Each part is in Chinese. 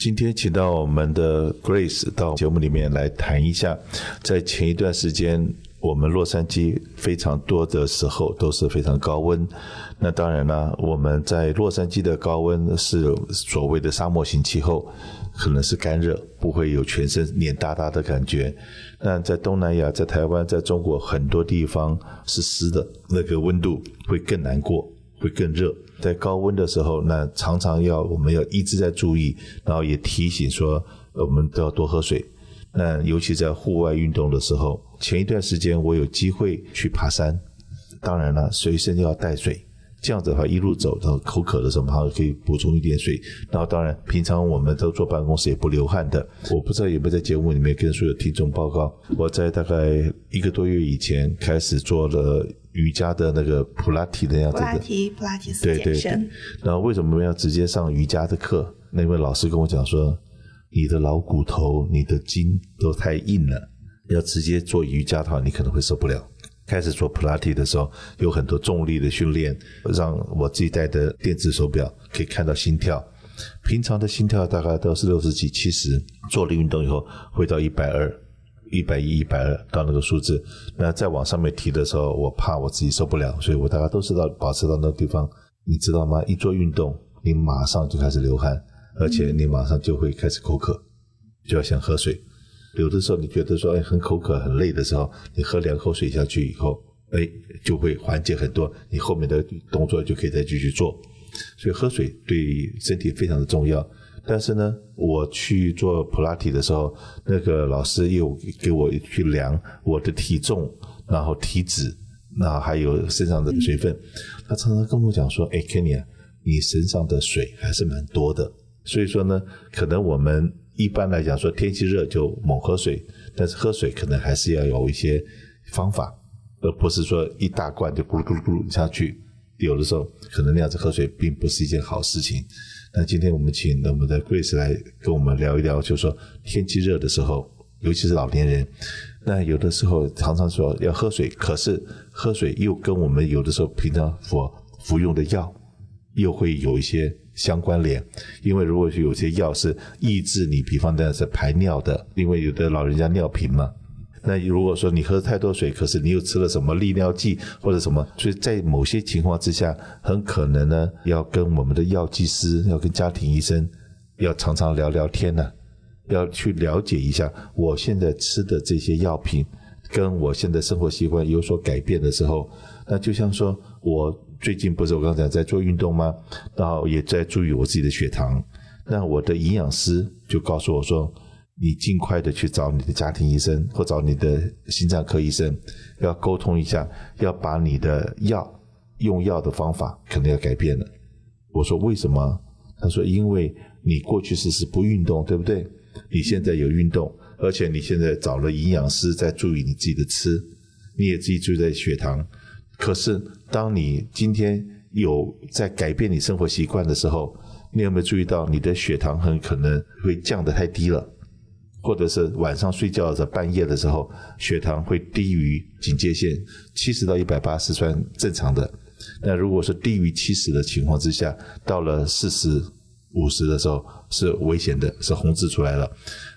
今天请到我们的 Grace 到节目里面来谈一下，在前一段时间，我们洛杉矶非常多的时候都是非常高温。那当然了，我们在洛杉矶的高温是所谓的沙漠型气候，可能是干热，不会有全身黏哒哒的感觉。那在东南亚，在台湾，在中国很多地方是湿的，那个温度会更难过，会更热。在高温的时候，那常常要我们要一直在注意，然后也提醒说，我们都要多喝水。那尤其在户外运动的时候，前一段时间我有机会去爬山，当然了，随身要带水。这样子的话，一路走到口渴的时候，马上可以补充一点水。然后，当然，平常我们都坐办公室也不流汗的。我不知道有没有在节目里面跟所有听众报告，我在大概一个多月以前开始做了瑜伽的那个普拉提的样子的。普拉提，普拉提是对对对。然后为什么要直接上瑜伽的课？那位老师跟我讲说，你的老骨头、你的筋都太硬了，要直接做瑜伽的话，你可能会受不了。开始做普拉提的时候，有很多重力的训练，让我自己戴的电子手表可以看到心跳。平常的心跳大概都是六十几、七十，做了运动以后会到一百二、一百一、一百二到那个数字。那再往上面提的时候，我怕我自己受不了，所以我大概都是到保持到那个地方。你知道吗？一做运动，你马上就开始流汗，而且你马上就会开始口渴，就要想喝水。有的时候你觉得说，哎，很口渴、很累的时候，你喝两口水下去以后，哎，就会缓解很多，你后面的动作就可以再继续做。所以喝水对身体非常的重要。但是呢，我去做普拉提的时候，那个老师又给我去量我的体重，然后体脂，然后还有身上的水分。他常常跟我讲说，哎，Kenny 啊，你身上的水还是蛮多的。所以说呢，可能我们。一般来讲，说天气热就猛喝水，但是喝水可能还是要有一些方法，而不是说一大罐就咕噜咕噜咕噜下去。有的时候可能那样子喝水并不是一件好事情。那今天我们请我们的 Grace 来跟我们聊一聊，就是说天气热的时候，尤其是老年人，那有的时候常常说要喝水，可是喝水又跟我们有的时候平常所服用的药又会有一些。相关联，因为如果是有些药是抑制你，比方说是排尿的，因为有的老人家尿频嘛。那如果说你喝太多水，可是你又吃了什么利尿剂或者什么，所以在某些情况之下，很可能呢要跟我们的药剂师，要跟家庭医生，要常常聊聊天呢，要去了解一下我现在吃的这些药品，跟我现在生活习惯有所改变的时候，那就像说我。最近不是我刚才在做运动吗？然后也在注意我自己的血糖。那我的营养师就告诉我说：“你尽快的去找你的家庭医生或找你的心脏科医生，要沟通一下，要把你的药用药的方法可能要改变了。”我说：“为什么？”他说：“因为你过去是是不运动，对不对？你现在有运动，而且你现在找了营养师在注意你自己的吃，你也自己注意在血糖。”可是，当你今天有在改变你生活习惯的时候，你有没有注意到你的血糖很可能会降得太低了，或者是晚上睡觉的时候半夜的时候，血糖会低于警戒线，七十到一百八是算正常的。那如果是低于七十的情况之下，到了四十五十的时候是危险的，是红字出来了。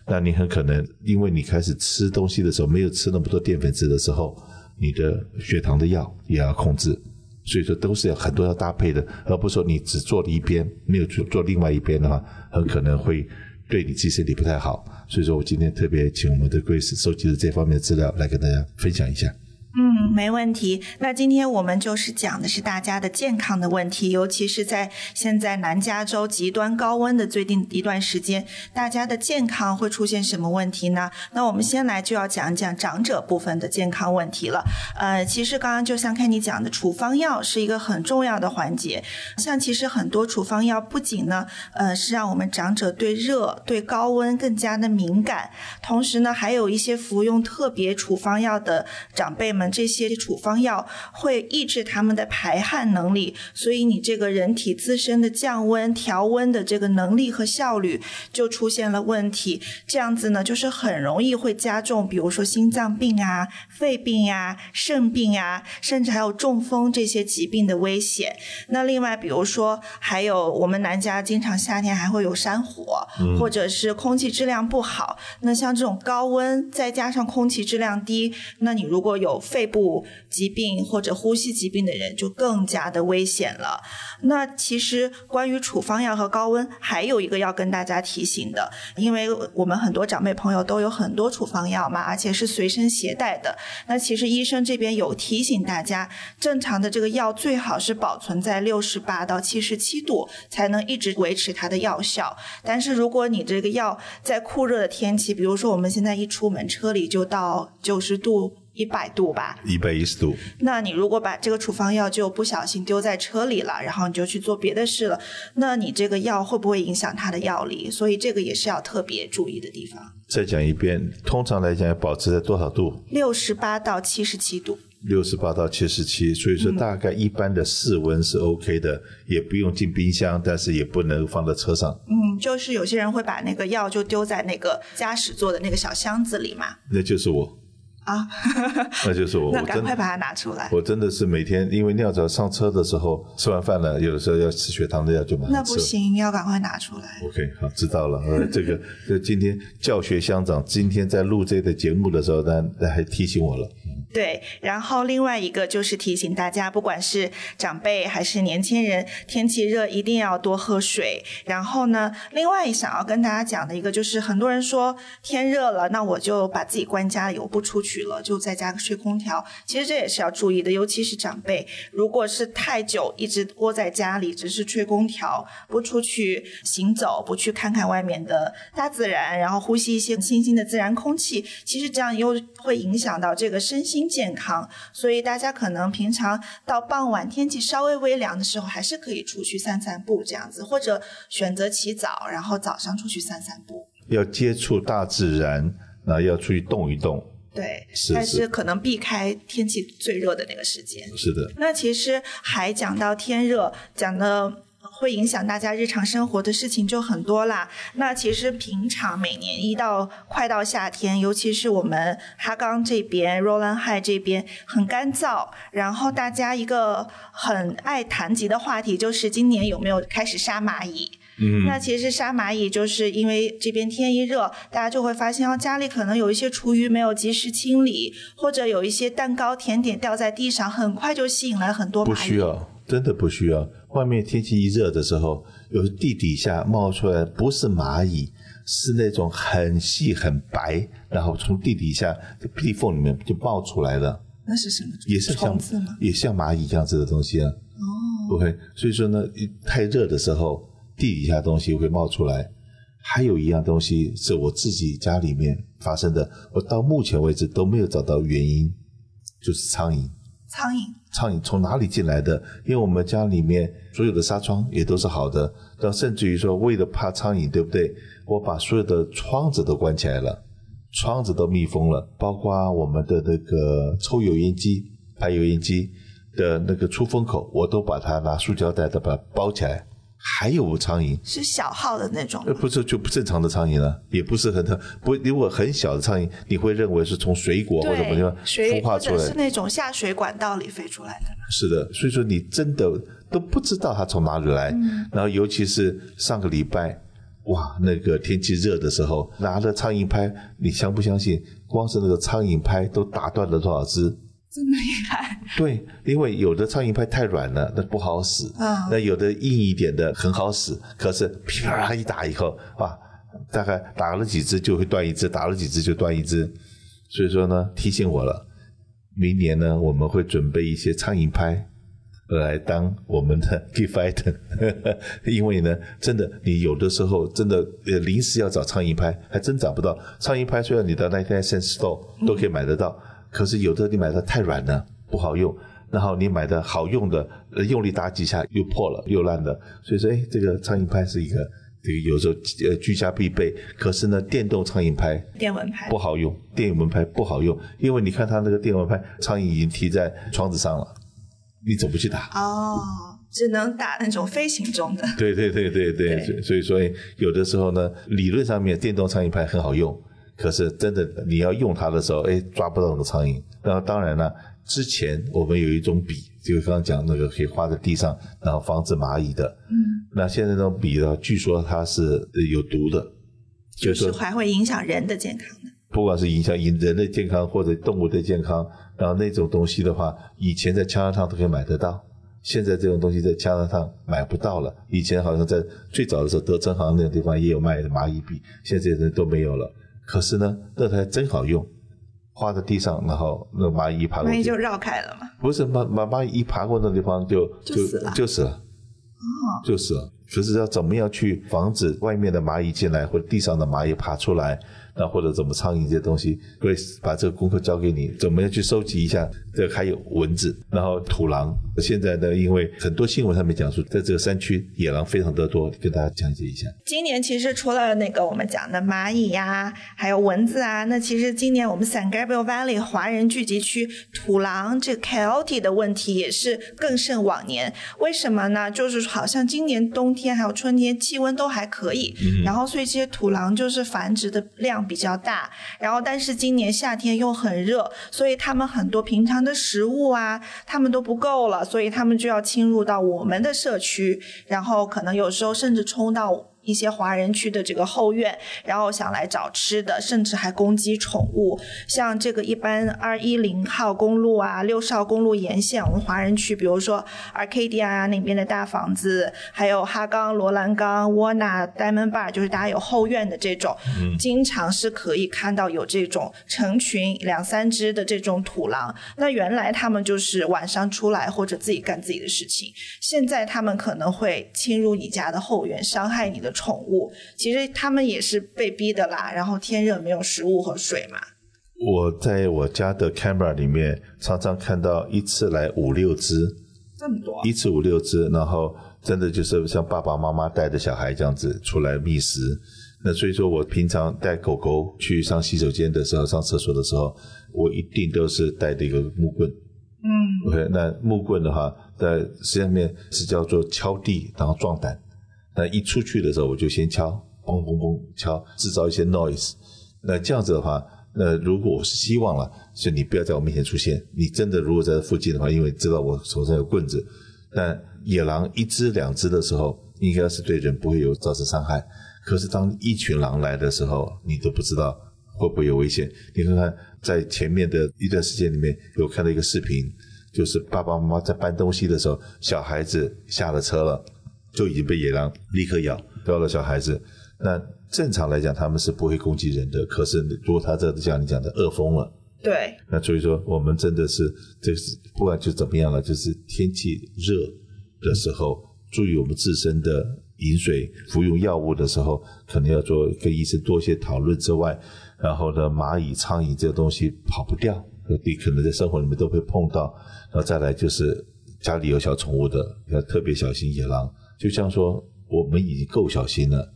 那你很可能因为你开始吃东西的时候没有吃那么多淀粉质的时候。你的血糖的药也要控制，所以说都是要很多要搭配的，而不是说你只做了一边，没有做做另外一边的话，很可能会对你自己身体不太好。所以说我今天特别请我们的 Grace 收集了这方面的资料来跟大家分享一下。嗯，没问题。那今天我们就是讲的是大家的健康的问题，尤其是在现在南加州极端高温的最近一段时间，大家的健康会出现什么问题呢？那我们先来就要讲一讲长者部分的健康问题了。呃，其实刚刚就像看你讲的，处方药是一个很重要的环节。像其实很多处方药不仅呢，呃，是让我们长者对热、对高温更加的敏感，同时呢，还有一些服用特别处方药的长辈们。们这些处方药会抑制他们的排汗能力，所以你这个人体自身的降温、调温的这个能力和效率就出现了问题。这样子呢，就是很容易会加重，比如说心脏病啊、肺病呀、啊、肾病呀、啊，甚至还有中风这些疾病的危险。那另外，比如说还有我们南加经常夏天还会有山火，嗯、或者是空气质量不好。那像这种高温再加上空气质量低，那你如果有肺部疾病或者呼吸疾病的人，就更加的危险了。那其实关于处方药和高温，还有一个要跟大家提醒的，因为我们很多长辈朋友都有很多处方药嘛，而且是随身携带的。那其实医生这边有提醒大家，正常的这个药最好是保存在六十八到七十七度，才能一直维持它的药效。但是如果你这个药在酷热的天气，比如说我们现在一出门，车里就到九十度。一百度吧，一百一十度。那你如果把这个处方药就不小心丢在车里了，然后你就去做别的事了，那你这个药会不会影响它的药力？所以这个也是要特别注意的地方。再讲一遍，通常来讲要保持在多少度？六十八到七十七度。六十八到七十七，所以说大概一般的室温是 OK 的，嗯、也不用进冰箱，但是也不能放在车上。嗯，就是有些人会把那个药就丢在那个驾驶座的那个小箱子里嘛。那就是我。啊，那就是我，那赶快把它拿出来。我真的是每天，因为尿早上车的时候吃完饭了，有的时候要吃血糖的药就马上吃。那不行，要赶快拿出来。OK，好，知道了。呃，这个，就今天教学相长，今天在录这个节目的时候，那那还提醒我了。对，然后另外一个就是提醒大家，不管是长辈还是年轻人，天气热一定要多喝水。然后呢，另外想要跟大家讲的一个就是，很多人说天热了，那我就把自己关家里，我不出去了，就在家吹空调。其实这也是要注意的，尤其是长辈，如果是太久一直窝在家里，只是吹空调，不出去行走，不去看看外面的大自然，然后呼吸一些清新的自然空气，其实这样又会影响到这个身心。健康，所以大家可能平常到傍晚天气稍微微凉的时候，还是可以出去散散步这样子，或者选择起早，然后早上出去散散步。要接触大自然，那要出去动一动。对，但是可能避开天气最热的那个时间。是的。那其实还讲到天热，讲的。会影响大家日常生活的事情就很多啦。那其实平常每年一到快到夏天，尤其是我们哈冈这边、Rowland Heights 这边很干燥，然后大家一个很爱谈及的话题就是今年有没有开始杀蚂蚁？嗯，那其实杀蚂蚁就是因为这边天一热，大家就会发现哦，家里可能有一些厨余没有及时清理，或者有一些蛋糕甜点掉在地上，很快就吸引来很多蚂蚁。不需要，真的不需要。外面天气一热的时候，有地底下冒出来，不是蚂蚁，是那种很细很白，然后从地底下地缝里面就冒出来了。那是什么？也是像也像蚂蚁这样子的东西啊。哦。OK，所以说呢，太热的时候，地底下东西会冒出来。还有一样东西是我自己家里面发生的，我到目前为止都没有找到原因，就是苍蝇。苍蝇，苍蝇从哪里进来的？因为我们家里面所有的纱窗也都是好的，到甚至于说为了怕苍蝇，对不对？我把所有的窗子都关起来了，窗子都密封了，包括我们的那个抽油烟机、排油烟机的那个出风口，我都把它拿塑胶袋的把它包起来。还有苍蝇是小号的那种，呃，不是就不正常的苍蝇了，也不是很特不，如果很小的苍蝇，你会认为是从水果或者什么地方孵化出来的，是那种下水管道里飞出来的。是的，所以说你真的都不知道它从哪里来。嗯、然后尤其是上个礼拜，哇，那个天气热的时候，拿着苍蝇拍，你相不相信？光是那个苍蝇拍都打断了多少只？这么厉害？对，因为有的苍蝇拍太软了，那不好使；啊、那有的硬一点的很好使。可是啪一打以后，哇，大概打了几只就会断一只，打了几只就断一只。所以说呢，提醒我了，明年呢我们会准备一些苍蝇拍来当我们的 gift item。因为呢，真的你有的时候真的呃临时要找苍蝇拍，还真找不到。苍蝇拍虽然你到 ninety nine cent store 都可以买得到。嗯可是有的你买的太软了，不好用，然后你买的好用的，用力打几下又破了又烂的，所以说，哎，这个苍蝇拍是一个这个有时候呃居家必备。可是呢，电动苍蝇拍，电蚊拍不好用，电蚊拍不好用，因为你看它那个电蚊拍，苍蝇已经贴在窗子上了，你怎么去打？哦，只能打那种飞行中的。对对对对对，对所以所以有的时候呢，理论上面电动苍蝇拍很好用，可是真的你要用它的时候，哎，抓不到那个苍蝇。然后当然了，之前我们有一种笔。就刚刚讲那个可以画在地上，然后防止蚂蚁的。嗯，那现在那种笔呢，据说它是有毒的，就是还会影响人的健康的。不管是影响人的健康或者动物的健康，然后那种东西的话，以前在枪上都可以买得到，现在这种东西在枪上买不到了。以前好像在最早的时候，德珍行那个地方也有卖的蚂蚁笔，现在这些都没有了。可是呢，那台真好用。画在地上，然后那蚂蚁一爬过去，蚂蚁就绕开了嘛？不是，蚂蚂蚂蚁一爬过那地方就就就死了，就死了，哦，就死了。就是要怎么样去防止外面的蚂蚁进来，或者地上的蚂蚁爬出来？那或者怎么苍蝇这些东西，Grace 把这个功课交给你，怎么样去收集一下？这个、还有蚊子，然后土狼。现在呢，因为很多新闻上面讲述，在这个山区野狼非常的多，跟大家讲解一下。今年其实除了那个我们讲的蚂蚁呀、啊，还有蚊子啊，那其实今年我们 San Gabriel Valley 华人聚集区土狼这个 Coyote 的问题也是更胜往年。为什么呢？就是好像今年冬天还有春天气温都还可以，嗯、然后所以这些土狼就是繁殖的量。比较大，然后但是今年夏天又很热，所以他们很多平常的食物啊，他们都不够了，所以他们就要侵入到我们的社区，然后可能有时候甚至冲到。一些华人区的这个后院，然后想来找吃的，甚至还攻击宠物。像这个一般二一零号公路啊，六十号公路沿线，我们华人区，比如说 Arcadia 那边的大房子，还有哈冈、罗兰冈、沃纳、Diamond Bar，就是大家有后院的这种，嗯，经常是可以看到有这种成群两三只的这种土狼。那原来他们就是晚上出来或者自己干自己的事情，现在他们可能会侵入你家的后院，伤害你的。宠物其实他们也是被逼的啦，然后天热没有食物和水嘛。我在我家的 camera 里面常常看到一次来五六只，这么多，一次五六只，然后真的就是像爸爸妈妈带着小孩这样子出来觅食。那所以说我平常带狗狗去上洗手间的时候、上厕所的时候，我一定都是带这个木棍。嗯，OK，那木棍的话，在实际上面是叫做敲地，然后壮胆。那一出去的时候，我就先敲，嘣嘣嘣敲，制造一些 noise。那这样子的话，那如果我是希望了，所以你不要在我面前出现。你真的如果在附近的话，因为知道我手上有棍子，那野狼一只两只的时候，应该是对人不会有造成伤害。可是当一群狼来的时候，你都不知道会不会有危险。你看看，在前面的一段时间里面，有看到一个视频，就是爸爸妈妈在搬东西的时候，小孩子下了车了。就已经被野狼立刻咬掉了小孩子。那正常来讲，他们是不会攻击人的。可是如果他这像你讲的饿疯了，对，那所以说我们真的是，这是不管就怎么样了，就是天气热的时候，注意我们自身的饮水，服用药物的时候，可能要做跟医生多一些讨论之外，然后呢，蚂蚁、苍蝇这个东西跑不掉，你可能在生活里面都会碰到。然后再来就是家里有小宠物的，要特别小心野狼。就像说，我们已经够小心了，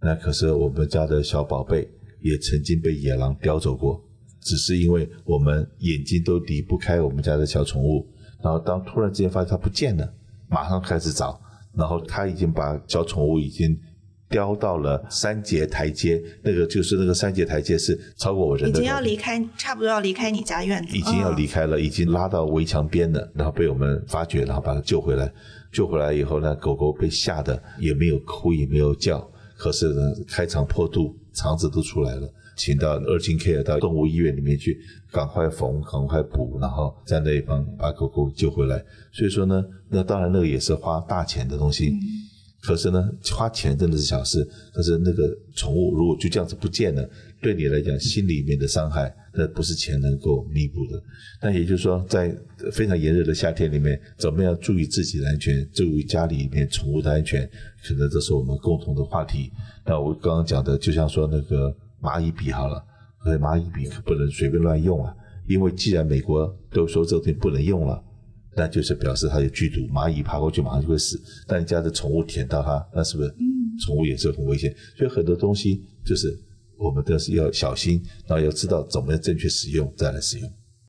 那可是我们家的小宝贝也曾经被野狼叼走过，只是因为我们眼睛都离不开我们家的小宠物，然后当突然之间发现它不见了，马上开始找，然后他已经把小宠物已经叼到了三节台阶，那个就是那个三节台阶是超过我人的，已经要离开，差不多要离开你家院子，已经要离开了，已经拉到围墙边了，然后被我们发觉，然后把它救回来。救回来以后呢，狗狗被吓得也没有哭也没有叫，可是呢，开肠破肚，肠子都出来了，请到 urgent care 到动物医院里面去，赶快缝，赶快补，然后在那一方把狗狗救回来。所以说呢，那当然那个也是花大钱的东西。嗯可是呢，花钱真的是小事。可是那个宠物如果就这样子不见了，对你来讲心里面的伤害，那不是钱能够弥补的。那也就是说，在非常炎热的夏天里面，怎么样注意自己的安全，注意家里面宠物的安全，可能这是我们共同的话题。那我刚刚讲的，就像说那个蚂蚁笔好了，所以蚂蚁笔可不能随便乱用啊，因为既然美国都说这东西不能用了。那就是表示它有剧毒，蚂蚁爬过去马上就会死。但你家的宠物舔到它，那是不是宠物也是很危险。所以很多东西就是我们都是要小心，然后要知道怎么样正确使用再来使用。